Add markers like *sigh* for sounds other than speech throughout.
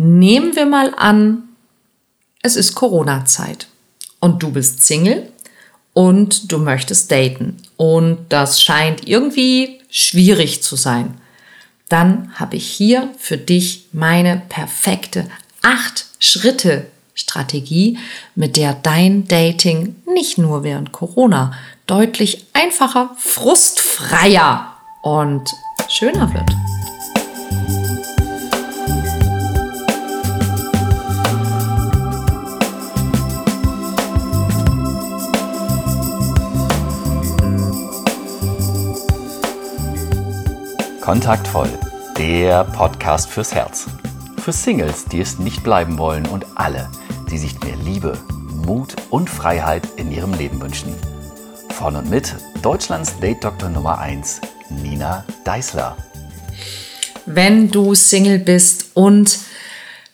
Nehmen wir mal an, es ist Corona-Zeit und du bist Single und du möchtest daten und das scheint irgendwie schwierig zu sein. Dann habe ich hier für dich meine perfekte acht Schritte Strategie, mit der dein Dating nicht nur während Corona deutlich einfacher, frustfreier und schöner wird. Kontaktvoll, der Podcast fürs Herz. Für Singles, die es nicht bleiben wollen und alle, die sich mehr Liebe, Mut und Freiheit in ihrem Leben wünschen. Von und mit Deutschlands Date-Doktor Nummer 1, Nina Deißler. Wenn du Single bist und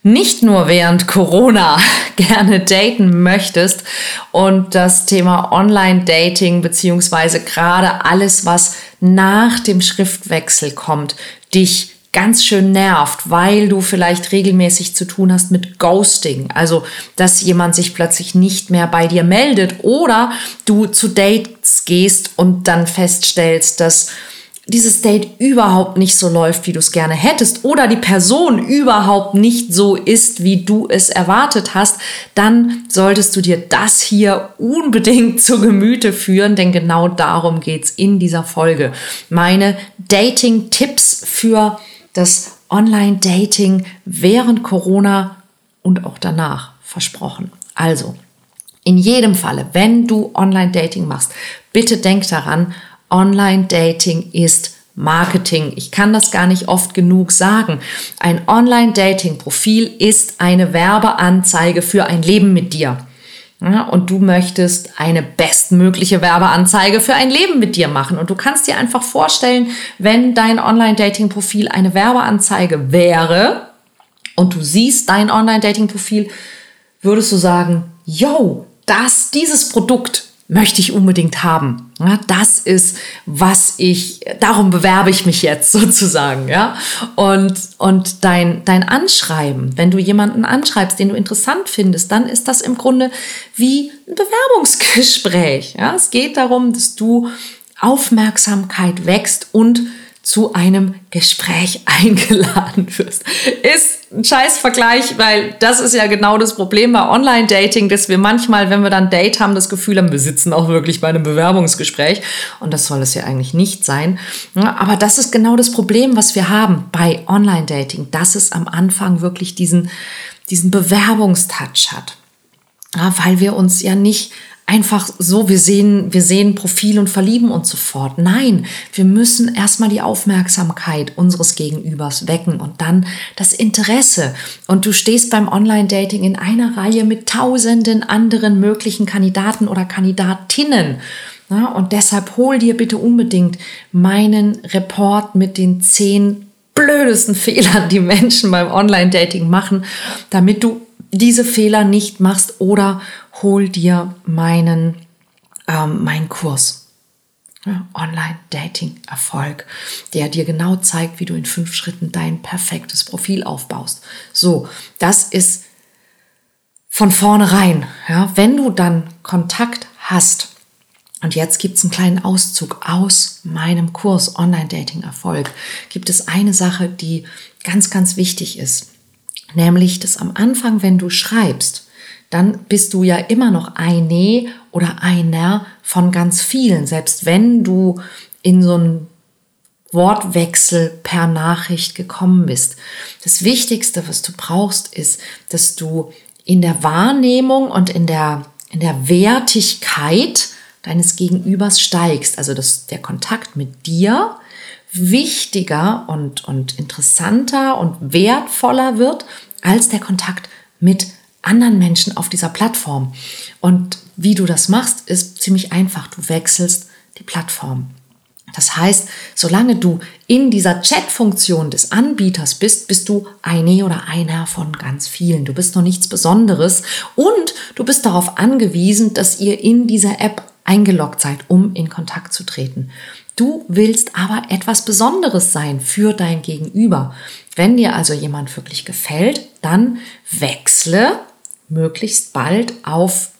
nicht nur während Corona *laughs* gerne daten möchtest und das Thema Online-Dating beziehungsweise gerade alles, was nach dem Schriftwechsel kommt, dich ganz schön nervt, weil du vielleicht regelmäßig zu tun hast mit Ghosting, also dass jemand sich plötzlich nicht mehr bei dir meldet oder du zu Dates gehst und dann feststellst, dass dieses Date überhaupt nicht so läuft, wie du es gerne hättest, oder die Person überhaupt nicht so ist, wie du es erwartet hast, dann solltest du dir das hier unbedingt *laughs* zu Gemüte führen, denn genau darum geht's in dieser Folge. Meine Dating-Tipps für das Online-Dating während Corona und auch danach versprochen. Also, in jedem Falle, wenn du Online-Dating machst, bitte denk daran, Online-Dating ist Marketing. Ich kann das gar nicht oft genug sagen. Ein Online-Dating-Profil ist eine Werbeanzeige für ein Leben mit dir. Und du möchtest eine bestmögliche Werbeanzeige für ein Leben mit dir machen. Und du kannst dir einfach vorstellen, wenn dein Online-Dating-Profil eine Werbeanzeige wäre und du siehst dein Online-Dating-Profil, würdest du sagen, yo, das, dieses Produkt möchte ich unbedingt haben. Das ist, was ich, darum bewerbe ich mich jetzt *laughs* sozusagen, ja. Und, und dein, dein Anschreiben, wenn du jemanden anschreibst, den du interessant findest, dann ist das im Grunde wie ein Bewerbungsgespräch, ja. Es geht darum, dass du Aufmerksamkeit wächst und zu einem Gespräch *laughs* eingeladen wirst. Ist ein scheiß Vergleich, weil das ist ja genau das Problem bei Online-Dating, dass wir manchmal, wenn wir dann Date haben, das Gefühl haben, wir sitzen auch wirklich bei einem Bewerbungsgespräch. Und das soll es ja eigentlich nicht sein. Aber das ist genau das Problem, was wir haben bei Online-Dating, dass es am Anfang wirklich diesen, diesen Bewerbungstouch hat. Weil wir uns ja nicht einfach so, wir sehen, wir sehen Profil und verlieben uns sofort. Nein, wir müssen erstmal die Aufmerksamkeit unseres Gegenübers wecken und dann das Interesse. Und du stehst beim Online-Dating in einer Reihe mit tausenden anderen möglichen Kandidaten oder Kandidatinnen. Ja, und deshalb hol dir bitte unbedingt meinen Report mit den zehn blödesten *laughs* Fehlern, die Menschen beim Online-Dating machen, damit du diese Fehler nicht machst oder hol dir meinen, ähm, meinen Kurs. Online-Dating-Erfolg, der dir genau zeigt, wie du in fünf Schritten dein perfektes Profil aufbaust. So, das ist von vornherein. Ja, wenn du dann Kontakt hast, und jetzt gibt es einen kleinen Auszug aus meinem Kurs Online-Dating-Erfolg, gibt es eine Sache, die ganz, ganz wichtig ist. Nämlich, dass am Anfang, wenn du schreibst, dann bist du ja immer noch eine oder einer von ganz vielen, selbst wenn du in so einen Wortwechsel per Nachricht gekommen bist. Das Wichtigste, was du brauchst, ist, dass du in der Wahrnehmung und in der, in der Wertigkeit deines Gegenübers steigst. Also dass der Kontakt mit dir wichtiger und, und interessanter und wertvoller wird als der Kontakt mit anderen Menschen auf dieser Plattform. Und wie du das machst, ist ziemlich einfach. Du wechselst die Plattform. Das heißt, solange du in dieser Chat-Funktion des Anbieters bist, bist du eine oder einer von ganz vielen. Du bist noch nichts Besonderes und du bist darauf angewiesen, dass ihr in dieser App eingeloggt seid, um in Kontakt zu treten. Du willst aber etwas Besonderes sein für dein Gegenüber. Wenn dir also jemand wirklich gefällt, dann wechsle möglichst bald auf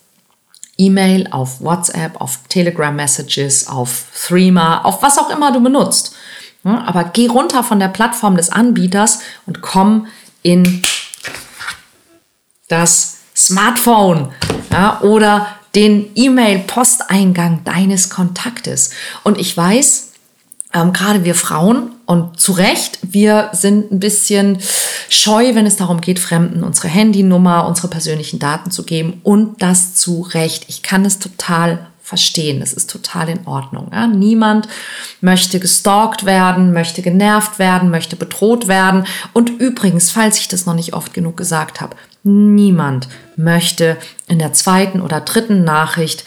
E-Mail, auf WhatsApp, auf Telegram Messages, auf Threema, auf was auch immer du benutzt. Aber geh runter von der Plattform des Anbieters und komm in das Smartphone ja, oder den E-Mail-Posteingang deines Kontaktes. Und ich weiß, ähm, gerade wir Frauen, und zu Recht, wir sind ein bisschen scheu, wenn es darum geht, Fremden unsere Handynummer, unsere persönlichen Daten zu geben. Und das zu Recht. Ich kann es total verstehen. Das ist total in Ordnung. Ja? Niemand möchte gestalkt werden, möchte genervt werden, möchte bedroht werden. Und übrigens, falls ich das noch nicht oft genug gesagt habe, niemand möchte in der zweiten oder dritten Nachricht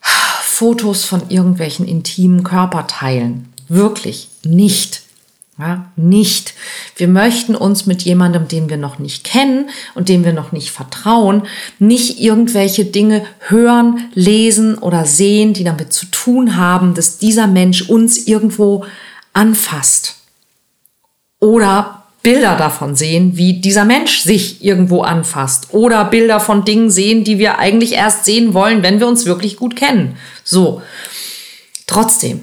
Fotos von irgendwelchen intimen Körperteilen. Wirklich nicht. Ja, nicht. Wir möchten uns mit jemandem, den wir noch nicht kennen und dem wir noch nicht vertrauen, nicht irgendwelche Dinge hören, lesen oder sehen, die damit zu tun haben, dass dieser Mensch uns irgendwo anfasst. Oder Bilder davon sehen, wie dieser Mensch sich irgendwo anfasst. Oder Bilder von Dingen sehen, die wir eigentlich erst sehen wollen, wenn wir uns wirklich gut kennen. So. Trotzdem,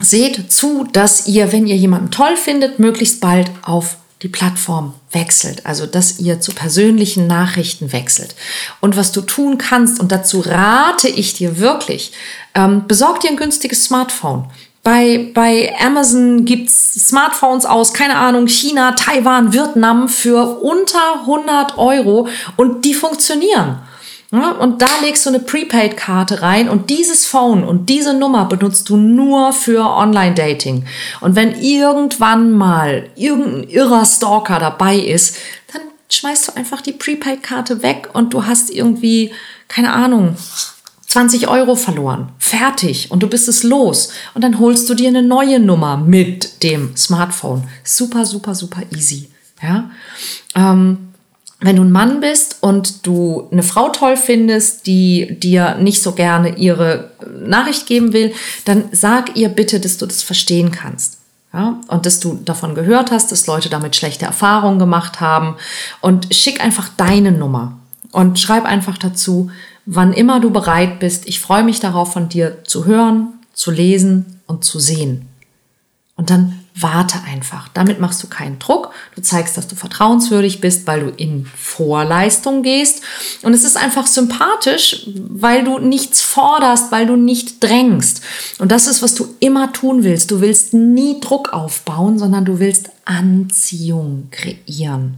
seht zu, dass ihr, wenn ihr jemanden toll findet, möglichst bald auf die Plattform wechselt, also dass ihr zu persönlichen Nachrichten wechselt. Und was du tun kannst, und dazu rate ich dir wirklich, ähm, besorg dir ein günstiges Smartphone. Bei, bei Amazon gibt's Smartphones aus, keine Ahnung, China, Taiwan, Vietnam für unter 100 Euro und die funktionieren. Und da legst du eine Prepaid-Karte rein und dieses Phone und diese Nummer benutzt du nur für Online-Dating. Und wenn irgendwann mal irgendein irrer Stalker dabei ist, dann schmeißt du einfach die Prepaid-Karte weg und du hast irgendwie, keine Ahnung, 20 Euro verloren. Fertig. Und du bist es los. Und dann holst du dir eine neue Nummer mit dem Smartphone. Super, super, super easy. Ja. Ähm, wenn du ein Mann bist und du eine Frau toll findest, die dir nicht so gerne ihre Nachricht geben will, dann sag ihr bitte, dass du das verstehen kannst. Ja, und dass du davon gehört hast, dass Leute damit schlechte Erfahrungen gemacht haben. Und schick einfach deine Nummer und schreib einfach dazu, wann immer du bereit bist. Ich freue mich darauf, von dir zu hören, zu lesen und zu sehen. Und dann warte einfach. Damit machst du keinen Druck. Du zeigst, dass du vertrauenswürdig bist, weil du in Vorleistung gehst. Und es ist einfach sympathisch, weil du nichts forderst, weil du nicht drängst. Und das ist, was du immer tun willst. Du willst nie Druck aufbauen, sondern du willst Anziehung kreieren.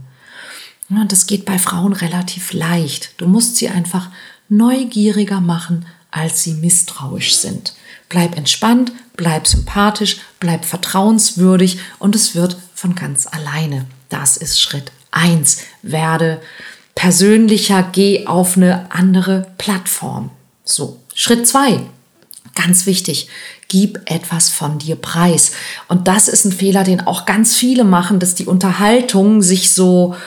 Und das geht bei Frauen relativ leicht. Du musst sie einfach neugieriger machen, als sie misstrauisch sind. Bleib entspannt, bleib sympathisch, bleib vertrauenswürdig und es wird von ganz alleine. Das ist Schritt 1. Werde persönlicher, geh auf eine andere Plattform. So, Schritt 2. Ganz wichtig, gib etwas von dir preis. Und das ist ein Fehler, den auch ganz viele machen, dass die Unterhaltung sich so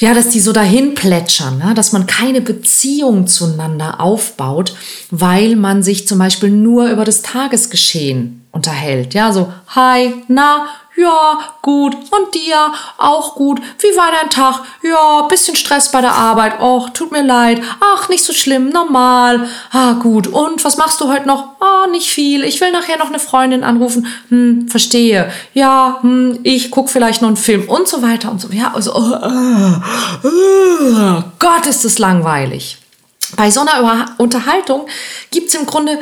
ja, dass die so dahin plätschern, ne? dass man keine Beziehung zueinander aufbaut, weil man sich zum Beispiel nur über das Tagesgeschehen unterhält. Ja, so, hi, na, ja, gut. Und dir? Auch gut. Wie war dein Tag? Ja, bisschen Stress bei der Arbeit. Och, tut mir leid. Ach, nicht so schlimm. Normal. Ah, gut. Und was machst du heute noch? Ah, nicht viel. Ich will nachher noch eine Freundin anrufen. Hm, verstehe. Ja, hm, ich guck vielleicht noch einen Film und so weiter und so. Ja, also, oh, oh, oh, Gott, ist das langweilig. Bei so einer Unterhaltung gibt's im Grunde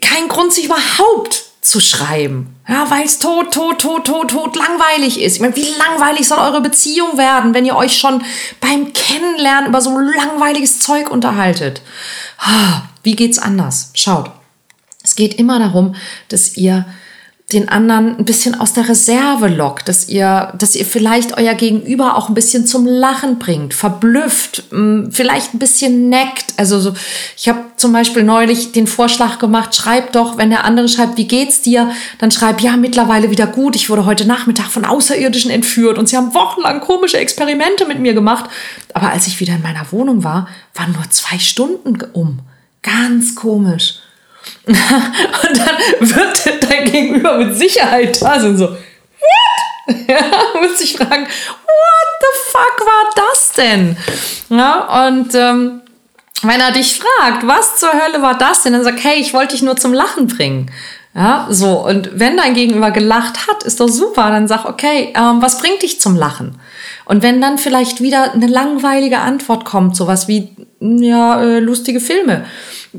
keinen Grund, sich überhaupt zu schreiben. Ja, weil es tot, tot, tot, tot, tot langweilig ist. Ich meine, wie langweilig soll eure Beziehung werden, wenn ihr euch schon beim Kennenlernen über so langweiliges Zeug unterhaltet? Ah, wie geht's anders? Schaut. Es geht immer darum, dass ihr den anderen ein bisschen aus der Reserve lockt, dass ihr, dass ihr vielleicht euer Gegenüber auch ein bisschen zum Lachen bringt, verblüfft, vielleicht ein bisschen neckt. Also so, ich habe zum Beispiel neulich den Vorschlag gemacht, schreib doch, wenn der andere schreibt, wie geht's dir, dann schreib, ja, mittlerweile wieder gut. Ich wurde heute Nachmittag von Außerirdischen entführt und sie haben wochenlang komische Experimente mit mir gemacht. Aber als ich wieder in meiner Wohnung war, waren nur zwei Stunden um. Ganz komisch. Und dann wird dein Gegenüber mit Sicherheit da sind, so, what? *laughs* Ja, muss ich fragen, what the fuck war das denn? Ja, und ähm, wenn er dich fragt, was zur Hölle war das denn, dann sag, hey, ich wollte dich nur zum Lachen bringen. Ja, so. Und wenn dein Gegenüber gelacht hat, ist doch super. Dann sag, okay, ähm, was bringt dich zum Lachen? Und wenn dann vielleicht wieder eine langweilige Antwort kommt, sowas wie, ja, äh, lustige Filme,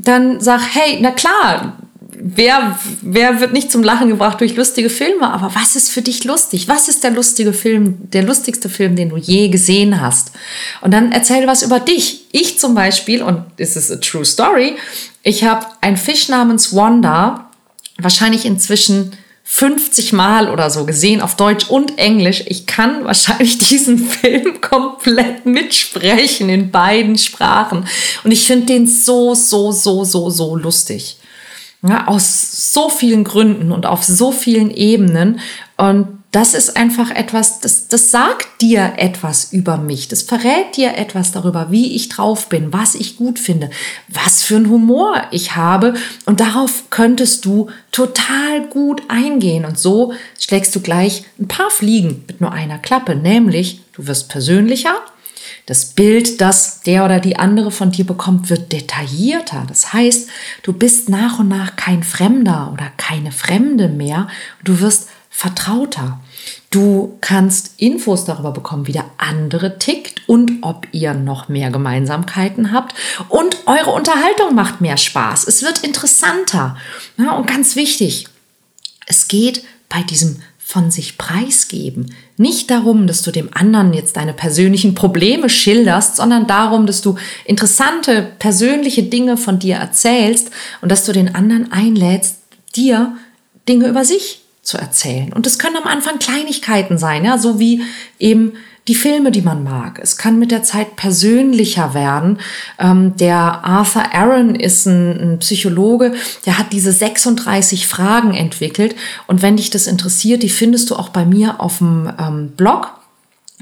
dann sag, hey, na klar, wer, wer wird nicht zum Lachen gebracht durch lustige Filme? Aber was ist für dich lustig? Was ist der lustige Film, der lustigste Film, den du je gesehen hast? Und dann erzähl was über dich. Ich zum Beispiel, und this is a true story, ich habe einen Fisch namens Wanda, wahrscheinlich inzwischen 50 Mal oder so gesehen auf Deutsch und Englisch. Ich kann *laughs* wahrscheinlich diesen Film komplett mitsprechen in beiden Sprachen. Und ich finde den so, so, so, so, so lustig. Ja, aus so vielen Gründen und auf so vielen Ebenen. Und das ist einfach etwas, das, das sagt dir etwas über mich. Das verrät dir etwas darüber, wie ich drauf bin, was ich gut finde, was für einen Humor ich habe. Und darauf könntest du total gut eingehen. Und so schlägst du gleich ein paar Fliegen mit nur einer Klappe. Nämlich, du wirst persönlicher. Das Bild, das der oder die andere von dir bekommt, wird detaillierter. Das heißt, du bist nach und nach kein Fremder oder keine Fremde mehr. Du wirst vertrauter. Du kannst Infos darüber bekommen, wie der andere tickt und ob ihr noch mehr Gemeinsamkeiten habt. Und eure Unterhaltung macht mehr Spaß. Es wird interessanter. Ja, und ganz wichtig, es geht bei diesem von sich preisgeben nicht darum, dass du dem anderen jetzt deine persönlichen Probleme schilderst, sondern darum, dass du interessante persönliche Dinge von dir erzählst und dass du den anderen einlädst, dir Dinge über sich zu erzählen. Und es können am Anfang Kleinigkeiten sein, ja, so wie eben die Filme, die man mag. Es kann mit der Zeit persönlicher werden. Ähm, der Arthur Aaron ist ein, ein, Psychologe, der hat diese 36 Fragen entwickelt. Und wenn dich das interessiert, die findest du auch bei mir auf dem ähm, Blog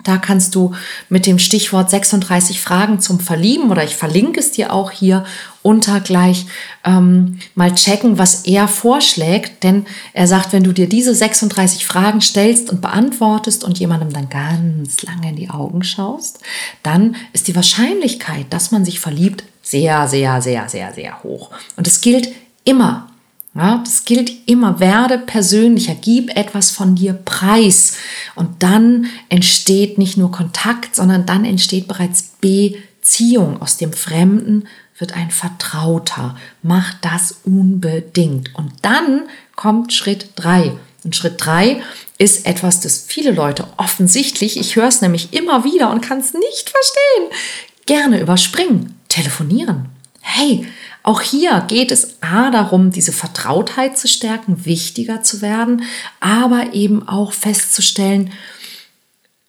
da kannst du mit dem Stichwort 36 Fragen zum Verlieben oder ich verlinke es dir auch hier unter gleich ähm, mal checken, was er vorschlägt. Denn er sagt, wenn du dir diese 36 Fragen stellst und beantwortest und jemandem dann ganz lange in die Augen schaust, dann ist die Wahrscheinlichkeit, dass man sich verliebt, sehr, sehr, sehr, sehr, sehr hoch. Und es gilt immer ja, das gilt immer. Werde persönlicher, gib etwas von dir preis. Und dann entsteht nicht nur Kontakt, sondern dann entsteht bereits Beziehung. Aus dem Fremden wird ein Vertrauter. Mach das unbedingt. Und dann kommt Schritt drei. Und Schritt drei ist etwas, das viele Leute offensichtlich, ich höre es nämlich immer wieder und kann es nicht verstehen, gerne überspringen. Telefonieren. Hey, auch hier geht es A darum, diese Vertrautheit zu stärken, wichtiger zu werden, aber eben auch festzustellen,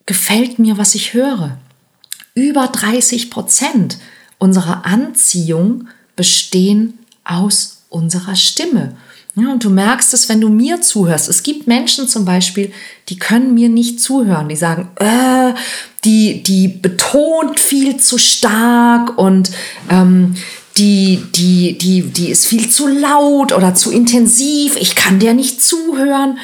gefällt mir, was ich höre. Über 30 Prozent unserer Anziehung bestehen aus unserer Stimme. Ja, und du merkst es, wenn du mir zuhörst. Es gibt Menschen zum Beispiel, die können mir nicht zuhören. Die sagen, äh, die, die betont viel zu stark und ähm, die, die, die, die ist viel zu laut oder zu intensiv, ich kann der nicht zuhören.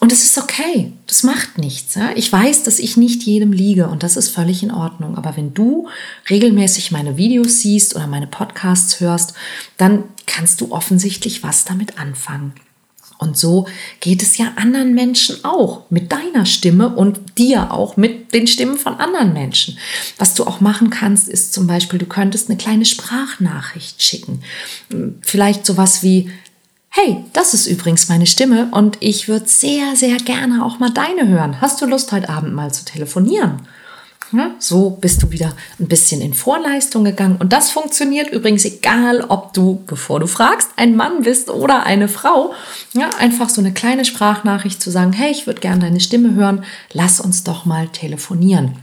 Und es ist okay, das macht nichts. Ja? Ich weiß, dass ich nicht jedem liege und das ist völlig in Ordnung. Aber wenn du regelmäßig meine Videos siehst oder meine Podcasts hörst, dann kannst du offensichtlich was damit anfangen. Und so geht es ja anderen Menschen auch mit deiner Stimme und dir auch mit den Stimmen von anderen Menschen. Was du auch machen kannst, ist zum Beispiel, du könntest eine kleine Sprachnachricht schicken. Vielleicht sowas wie, hey, das ist übrigens meine Stimme und ich würde sehr, sehr gerne auch mal deine hören. Hast du Lust, heute Abend mal zu telefonieren? Ja, so bist du wieder ein bisschen in Vorleistung gegangen. Und das funktioniert übrigens egal, ob du, bevor du fragst, ein Mann bist oder eine Frau. Ja, einfach so eine kleine Sprachnachricht zu sagen, hey, ich würde gerne deine Stimme hören, lass uns doch mal telefonieren.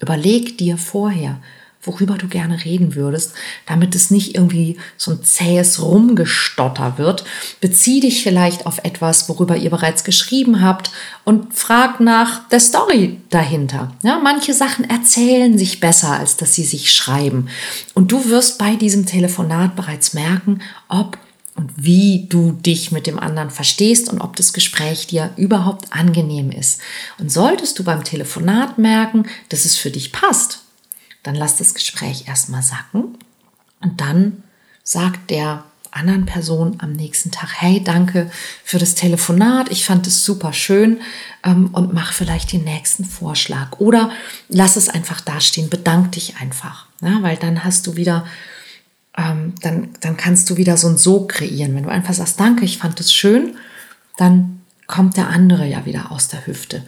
Überleg dir vorher, worüber du gerne reden würdest, damit es nicht irgendwie so ein zähes Rumgestotter wird. Bezieh dich vielleicht auf etwas, worüber ihr bereits geschrieben habt und frag nach der Story dahinter. Ja, manche Sachen erzählen sich besser, als dass sie sich schreiben. Und du wirst bei diesem Telefonat bereits merken, ob und wie du dich mit dem anderen verstehst und ob das Gespräch dir überhaupt angenehm ist. Und solltest du beim Telefonat merken, dass es für dich passt, dann lass das Gespräch erstmal sacken und dann sagt der anderen Person am nächsten Tag, hey, danke für das Telefonat, ich fand es super schön ähm, und mach vielleicht den nächsten Vorschlag. Oder lass es einfach dastehen, bedank dich einfach, ja, weil dann hast du wieder, ähm, dann, dann kannst du wieder so ein So kreieren. Wenn du einfach sagst, danke, ich fand es schön, dann kommt der andere ja wieder aus der Hüfte.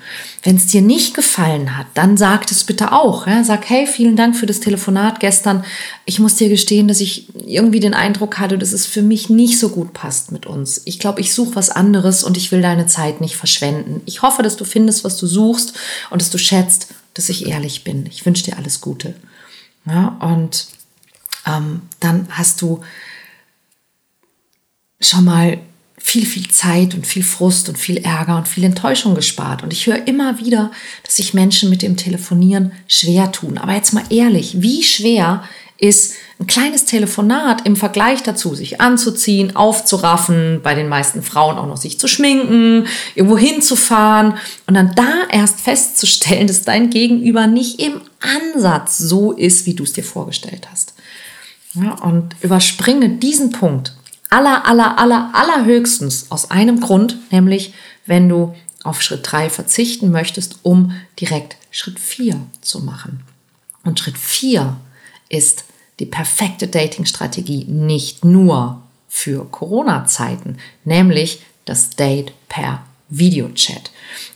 Wenn es dir nicht gefallen hat, dann sag es bitte auch. Ja? Sag, hey, vielen Dank für das Telefonat gestern. Ich muss dir gestehen, dass ich irgendwie den Eindruck hatte, dass es für mich nicht so gut passt mit uns. Ich glaube, ich suche was anderes und ich will deine Zeit nicht verschwenden. Ich hoffe, dass du findest, was du suchst und dass du schätzt, dass ich ehrlich bin. Ich wünsche dir alles Gute. Ja, und ähm, dann hast du schon mal viel, viel Zeit und viel Frust und viel Ärger und viel Enttäuschung gespart. Und ich höre immer wieder, dass sich Menschen mit dem Telefonieren schwer tun. Aber jetzt mal ehrlich, wie schwer ist ein kleines Telefonat im Vergleich dazu, sich anzuziehen, aufzuraffen, bei den meisten Frauen auch noch sich zu schminken, irgendwo hinzufahren und dann da erst festzustellen, dass dein Gegenüber nicht im Ansatz so ist, wie du es dir vorgestellt hast. Ja, und überspringe diesen Punkt aller, aller, aller, allerhöchstens aus einem Grund, nämlich wenn du auf Schritt 3 verzichten möchtest, um direkt Schritt 4 zu machen. Und Schritt 4 ist die perfekte Dating-Strategie nicht nur für Corona-Zeiten, nämlich das Date per Videochat.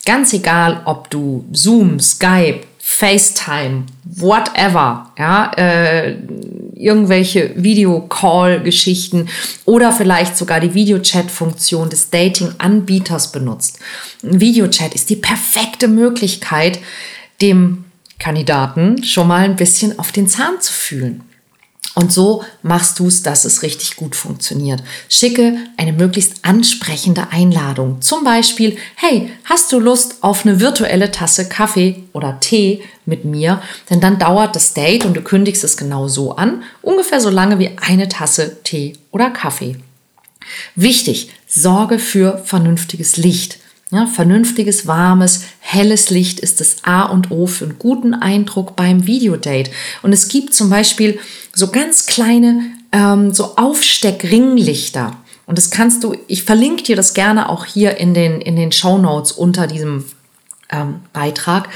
Ganz egal, ob du Zoom, Skype, FaceTime, whatever, ja, äh, irgendwelche Videocall-Geschichten oder vielleicht sogar die Videochat-Funktion des Dating-Anbieters benutzt. Ein Videochat ist die perfekte Möglichkeit, dem Kandidaten schon mal ein bisschen auf den Zahn zu fühlen. Und so machst du es, dass es richtig gut funktioniert. Schicke eine möglichst ansprechende Einladung. Zum Beispiel, hey, hast du Lust auf eine virtuelle Tasse Kaffee oder Tee mit mir? Denn dann dauert das Date und du kündigst es genau so an, ungefähr so lange wie eine Tasse Tee oder Kaffee. Wichtig, sorge für vernünftiges Licht. Ja, vernünftiges, warmes, helles Licht ist das A und O für einen guten Eindruck beim Videodate. Und es gibt zum Beispiel so ganz kleine ähm, so Aufsteckringlichter. Und das kannst du, ich verlinke dir das gerne auch hier in den, in den Show Notes unter diesem ähm, Beitrag.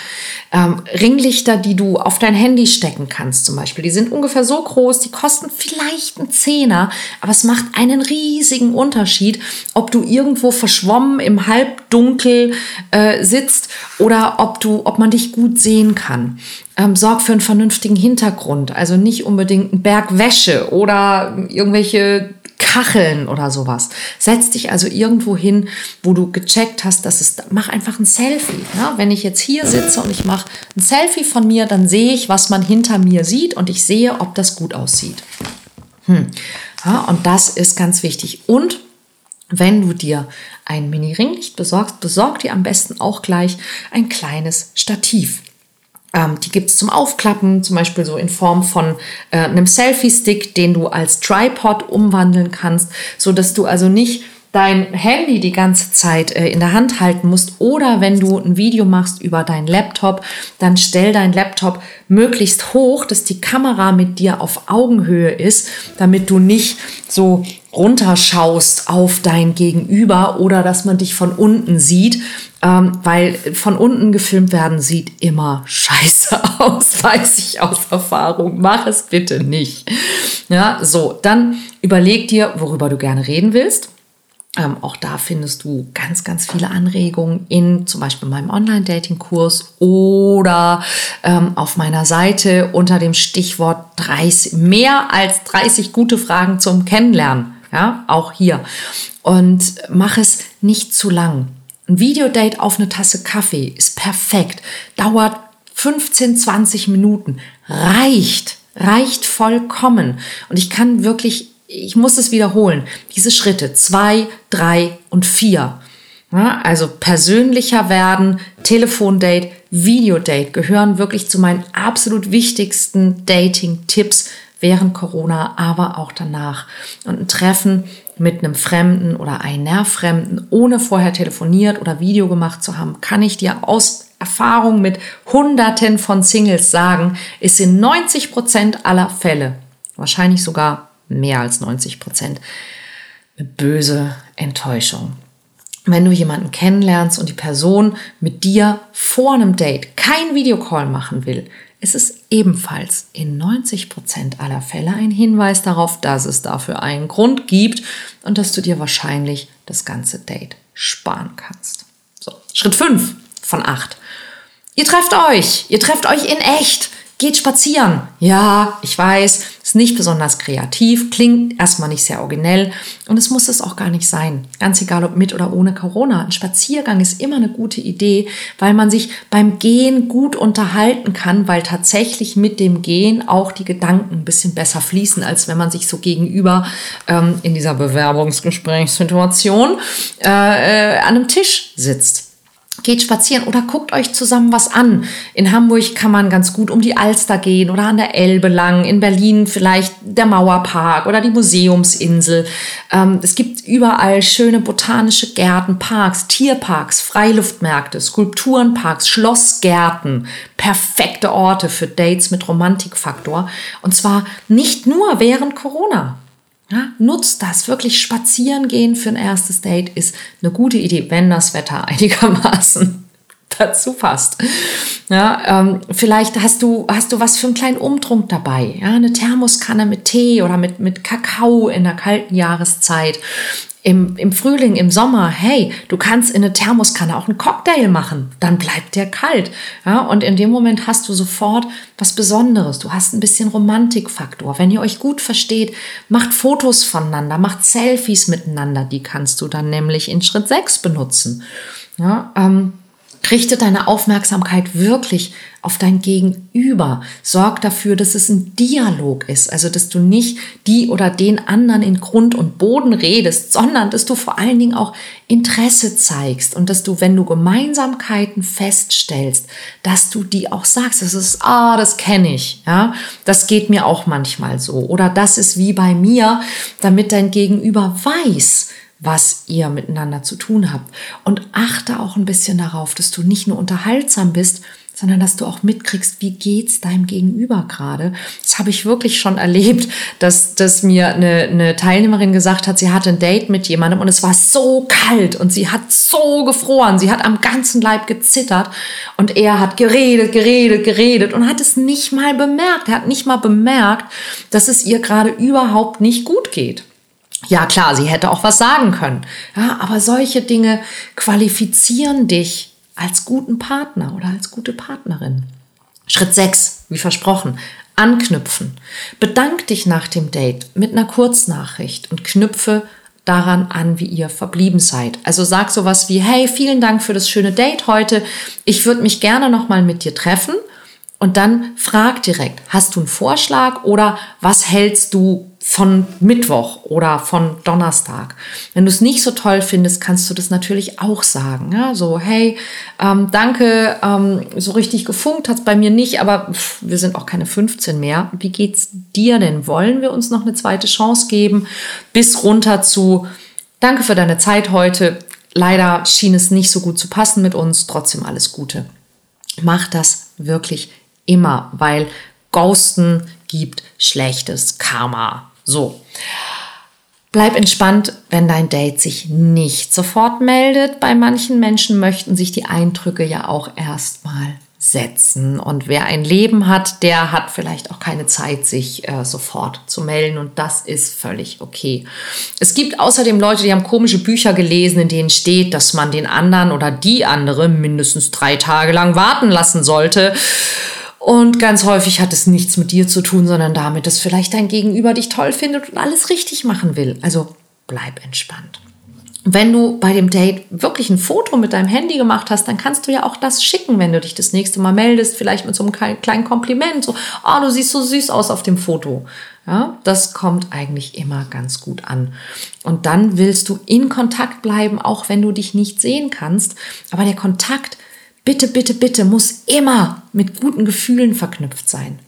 Ähm, Ringlichter, die du auf dein Handy stecken kannst zum Beispiel. Die sind ungefähr so groß, die kosten vielleicht einen Zehner, aber es macht einen riesigen Unterschied, ob du irgendwo verschwommen im Halbdunkel äh, sitzt oder ob du, ob man dich gut sehen kann. Ähm, sorg für einen vernünftigen Hintergrund, also nicht unbedingt ein Berg Wäsche oder irgendwelche Kacheln oder sowas. Setz dich also irgendwo hin, wo du gecheckt hast, dass es, mach einfach ein Selfie. Ja? Wenn ich jetzt hier sitze und ich mache ein Selfie von mir, dann sehe ich, was man hinter mir sieht und ich sehe, ob das gut aussieht. Hm. Ja, und das ist ganz wichtig. Und wenn du dir ein Mini-Ringlicht besorgst, besorg dir am besten auch gleich ein kleines Stativ. Ähm, die gibt es zum Aufklappen, zum Beispiel so in Form von äh, einem Selfie-Stick, den du als Tripod umwandeln kannst, so dass du also nicht dein Handy die ganze Zeit äh, in der Hand halten musst oder wenn du ein Video machst über deinen Laptop, dann stell dein Laptop möglichst hoch, dass die Kamera mit dir auf Augenhöhe ist, damit du nicht so runterschaust auf dein Gegenüber oder dass man dich von unten sieht, ähm, weil von unten gefilmt werden sieht immer scheiße *laughs* aus, weiß ich aus Erfahrung. Mach es bitte nicht. Ja, so, dann überleg dir, worüber du gerne reden willst. Ähm, auch da findest du ganz, ganz viele Anregungen in zum Beispiel meinem Online-Dating-Kurs oder ähm, auf meiner Seite unter dem Stichwort 30, mehr als 30 gute Fragen zum Kennenlernen. Ja, auch hier. Und mach es nicht zu lang. Ein Videodate auf eine Tasse Kaffee ist perfekt. Dauert 15, 20 Minuten. Reicht. Reicht vollkommen. Und ich kann wirklich, ich muss es wiederholen, diese Schritte zwei, drei und vier. Ja, also persönlicher werden, Telefondate, Videodate gehören wirklich zu meinen absolut wichtigsten Dating-Tipps während Corona, aber auch danach. Und ein Treffen mit einem Fremden oder einer Fremden, ohne vorher telefoniert oder Video gemacht zu haben, kann ich dir aus Erfahrung mit Hunderten von Singles sagen, ist in 90 Prozent aller Fälle, wahrscheinlich sogar mehr als 90 Prozent, eine böse Enttäuschung. Wenn du jemanden kennenlernst und die Person mit dir vor einem Date kein Videocall machen will, ist es ebenfalls in 90 Prozent aller Fälle ein Hinweis darauf, dass es dafür einen Grund gibt und dass du dir wahrscheinlich das ganze Date sparen kannst. So, Schritt 5 von 8. Ihr trefft euch, ihr trefft euch in echt. Geht spazieren. Ja, ich weiß, ist nicht besonders kreativ, klingt erstmal nicht sehr originell und es muss es auch gar nicht sein. Ganz egal ob mit oder ohne Corona. Ein Spaziergang ist immer eine gute Idee, weil man sich beim Gehen gut unterhalten kann, weil tatsächlich mit dem Gehen auch die Gedanken ein bisschen besser fließen, als wenn man sich so gegenüber ähm, in dieser Bewerbungsgesprächssituation äh, äh, an einem Tisch sitzt geht spazieren oder guckt euch zusammen was an. In Hamburg kann man ganz gut um die Alster gehen oder an der Elbe lang. In Berlin vielleicht der Mauerpark oder die Museumsinsel. Ähm, es gibt überall schöne botanische Gärten, Parks, Tierparks, Freiluftmärkte, Skulpturenparks, Schlossgärten. Perfekte Orte für Dates mit Romantikfaktor. Und zwar nicht nur während Corona. Ja, nutzt das. Wirklich spazieren gehen für ein erstes Date ist eine gute Idee, wenn das Wetter *laughs* einigermaßen dazu passt. Ja, ähm, vielleicht hast du, hast du was für einen kleinen Umtrunk dabei. Ja, eine Thermoskanne mit Tee oder mit, mit Kakao in der kalten Jahreszeit im, im Frühling, im Sommer, hey, du kannst in eine Thermoskanne auch einen Cocktail machen, dann bleibt der kalt. Ja, und in dem Moment hast du sofort was Besonderes. Du hast ein bisschen Romantikfaktor. Wenn ihr euch gut versteht, macht Fotos voneinander, macht Selfies miteinander. Die kannst du dann nämlich in Schritt 6 benutzen. Ja, ähm, Richte deine Aufmerksamkeit wirklich auf dein Gegenüber. Sorg dafür, dass es ein Dialog ist, also dass du nicht die oder den anderen in Grund und Boden redest, sondern dass du vor allen Dingen auch Interesse zeigst und dass du, wenn du Gemeinsamkeiten feststellst, dass du die auch sagst. Das ist, ah, das kenne ich, ja, das geht mir auch manchmal so oder das ist wie bei mir, damit dein Gegenüber weiß, was ihr miteinander zu tun habt. Und achte auch ein bisschen darauf, dass du nicht nur unterhaltsam bist, sondern dass du auch mitkriegst, wie geht's deinem Gegenüber gerade. Das habe ich wirklich schon erlebt, dass, dass mir eine, eine Teilnehmerin gesagt hat, sie hatte ein Date mit jemandem und es war so kalt und sie hat so gefroren, sie hat am ganzen Leib gezittert und er hat geredet, geredet, geredet und hat es nicht mal bemerkt. Er hat nicht mal bemerkt, dass es ihr gerade überhaupt nicht gut geht. Ja, klar, sie hätte auch was sagen können. Ja, aber solche Dinge qualifizieren dich als guten Partner oder als gute Partnerin. Schritt 6, wie versprochen, anknüpfen. Bedank dich nach dem Date mit einer Kurznachricht und knüpfe daran an, wie ihr verblieben seid. Also sag sowas wie, hey, vielen Dank für das schöne Date heute. Ich würde mich gerne nochmal mit dir treffen. Und dann frag direkt, hast du einen Vorschlag oder was hältst du von Mittwoch oder von Donnerstag. Wenn du es nicht so toll findest, kannst du das natürlich auch sagen. Ja? So, hey, ähm, danke, ähm, so richtig gefunkt hat es bei mir nicht, aber pff, wir sind auch keine 15 mehr. Wie geht's dir denn? Wollen wir uns noch eine zweite Chance geben? Bis runter zu, danke für deine Zeit heute. Leider schien es nicht so gut zu passen mit uns, trotzdem alles Gute. Mach das wirklich immer, weil Ghosten gibt schlechtes Karma. So. Bleib entspannt, wenn dein Date sich nicht sofort meldet. Bei manchen Menschen möchten sich die Eindrücke ja auch erstmal setzen. Und wer ein Leben hat, der hat vielleicht auch keine Zeit, sich äh, sofort zu melden. Und das ist völlig okay. Es gibt außerdem Leute, die haben komische Bücher gelesen, in denen steht, dass man den anderen oder die andere mindestens drei Tage lang warten lassen sollte. Und ganz häufig hat es nichts mit dir zu tun, sondern damit, dass vielleicht dein Gegenüber dich toll findet und alles richtig machen will. Also bleib entspannt. Wenn du bei dem Date wirklich ein Foto mit deinem Handy gemacht hast, dann kannst du ja auch das schicken, wenn du dich das nächste Mal meldest, vielleicht mit so einem kleinen Kompliment, so, oh, du siehst so süß aus auf dem Foto. Ja, das kommt eigentlich immer ganz gut an. Und dann willst du in Kontakt bleiben, auch wenn du dich nicht sehen kannst. Aber der Kontakt bitte, bitte, bitte muss immer mit guten Gefühlen verknüpft sein.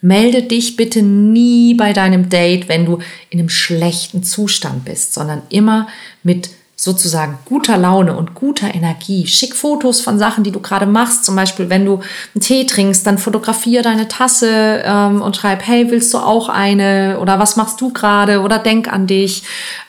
Melde dich bitte nie bei deinem Date, wenn du in einem schlechten Zustand bist, sondern immer mit sozusagen guter Laune und guter Energie. Schick Fotos von Sachen, die du gerade machst. Zum Beispiel, wenn du einen Tee trinkst, dann fotografiere deine Tasse ähm, und schreib, hey, willst du auch eine? Oder was machst du gerade? Oder denk an dich.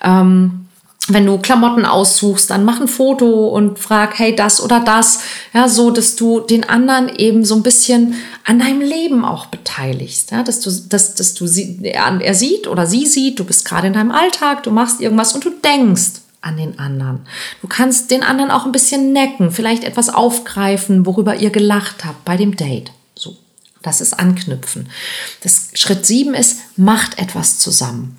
Ähm, wenn du Klamotten aussuchst, dann mach ein Foto und frag, hey, das oder das. Ja, so, dass du den anderen eben so ein bisschen an deinem Leben auch beteiligst. Ja, dass du, dass, dass du sie, er, sieht oder sie sieht, du bist gerade in deinem Alltag, du machst irgendwas und du denkst an den anderen. Du kannst den anderen auch ein bisschen necken, vielleicht etwas aufgreifen, worüber ihr gelacht habt bei dem Date. So. Das ist anknüpfen. Das Schritt sieben ist, macht etwas zusammen.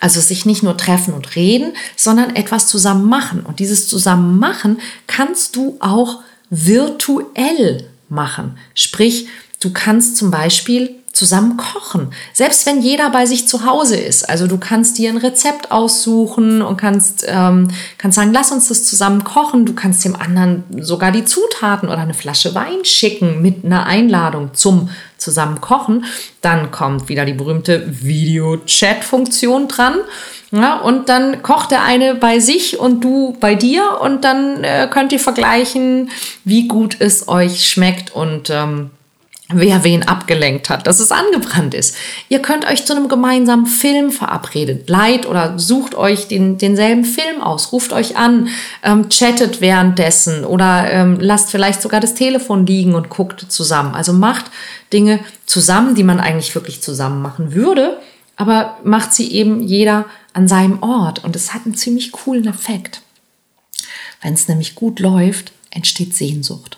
Also sich nicht nur treffen und reden, sondern etwas zusammen machen. Und dieses zusammen machen kannst du auch virtuell machen. Sprich, du kannst zum Beispiel zusammen kochen. Selbst wenn jeder bei sich zu Hause ist. Also du kannst dir ein Rezept aussuchen und kannst, ähm, kannst sagen, lass uns das zusammen kochen. Du kannst dem anderen sogar die Zutaten oder eine Flasche Wein schicken mit einer Einladung zum zusammen kochen. Dann kommt wieder die berühmte Video-Chat-Funktion dran. Ja, und dann kocht der eine bei sich und du bei dir und dann äh, könnt ihr vergleichen, wie gut es euch schmeckt und ähm, wer wen abgelenkt hat, dass es angebrannt ist. Ihr könnt euch zu einem gemeinsamen Film verabredet, leid oder sucht euch den, denselben Film aus, ruft euch an, ähm, chattet währenddessen oder ähm, lasst vielleicht sogar das Telefon liegen und guckt zusammen. Also macht Dinge zusammen, die man eigentlich wirklich zusammen machen würde, aber macht sie eben jeder an seinem Ort und es hat einen ziemlich coolen Effekt. Wenn es nämlich gut läuft, entsteht Sehnsucht.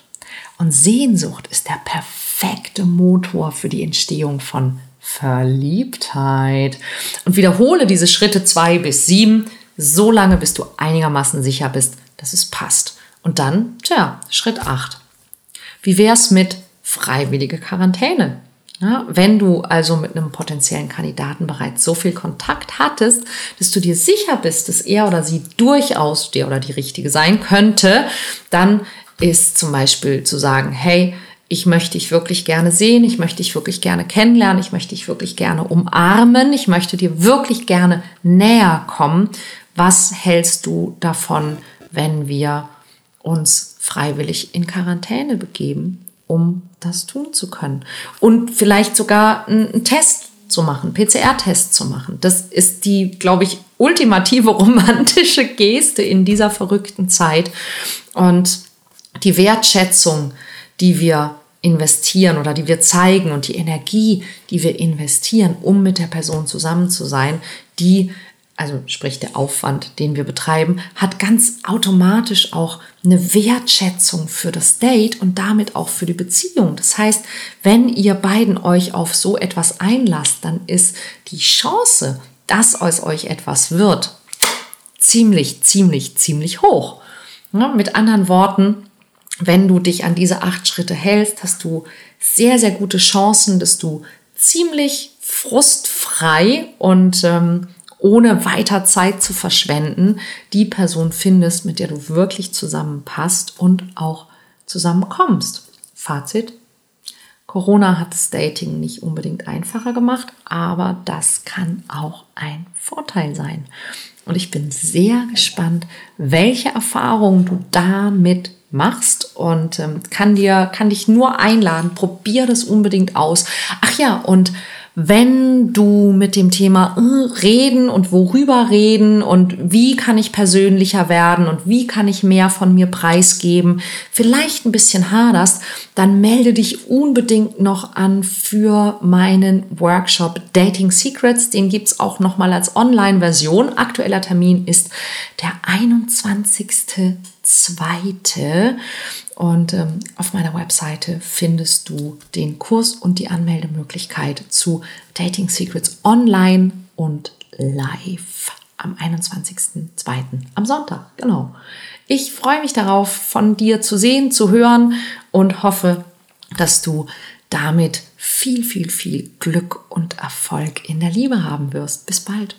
Und Sehnsucht ist der perfekte perfekte Motor für die Entstehung von Verliebtheit. Und wiederhole diese Schritte zwei bis sieben, so lange, bis du einigermaßen sicher bist, dass es passt. Und dann, tja, Schritt acht. Wie wär's mit freiwillige Quarantäne? Ja, wenn du also mit einem potenziellen Kandidaten bereits so viel Kontakt hattest, dass du dir sicher bist, dass er oder sie durchaus der oder die Richtige sein könnte, dann ist zum Beispiel zu sagen, hey, ich möchte dich wirklich gerne sehen, ich möchte dich wirklich gerne kennenlernen, ich möchte dich wirklich gerne umarmen, ich möchte dir wirklich gerne näher kommen. Was hältst du davon, wenn wir uns freiwillig in Quarantäne begeben, um das tun zu können? Und vielleicht sogar einen Test zu machen, PCR-Test zu machen. Das ist die, glaube ich, ultimative *laughs* romantische Geste in dieser verrückten Zeit. Und die Wertschätzung, die wir investieren oder die wir zeigen und die Energie, die wir investieren, um mit der Person zusammen zu sein, die, also sprich der Aufwand, den wir betreiben, hat ganz automatisch auch eine Wertschätzung für das Date und damit auch für die Beziehung. Das heißt, wenn ihr beiden euch auf so etwas einlasst, dann ist die Chance, dass aus euch etwas wird, ziemlich, ziemlich, ziemlich hoch. Ja, mit anderen Worten, wenn du dich an diese acht Schritte hältst, hast du sehr, sehr gute Chancen, dass du ziemlich frustfrei und ähm, ohne weiter Zeit zu verschwenden, die Person findest, mit der du wirklich zusammenpasst und auch zusammenkommst. Fazit. Corona hat das Dating nicht unbedingt einfacher gemacht, aber das kann auch ein Vorteil sein. Und ich bin sehr gespannt, welche Erfahrungen du damit machst und ähm, kann dir, kann dich nur einladen. Probier das unbedingt aus. Ach ja, und wenn du mit dem Thema äh, reden und worüber reden und wie kann ich persönlicher werden und wie kann ich mehr von mir preisgeben, vielleicht ein bisschen haderst, dann melde dich unbedingt noch an für meinen Workshop Dating Secrets. Den gibt's auch nochmal als Online-Version. Aktueller Termin ist der 21.02. Und ähm, auf meiner Webseite findest du den Kurs und die Anmeldemöglichkeit zu Dating Secrets online und live am 21.02. am Sonntag. Genau. Ich freue mich darauf, von dir zu sehen, zu hören und hoffe, dass du damit viel, viel, viel Glück und Erfolg in der Liebe haben wirst. Bis bald.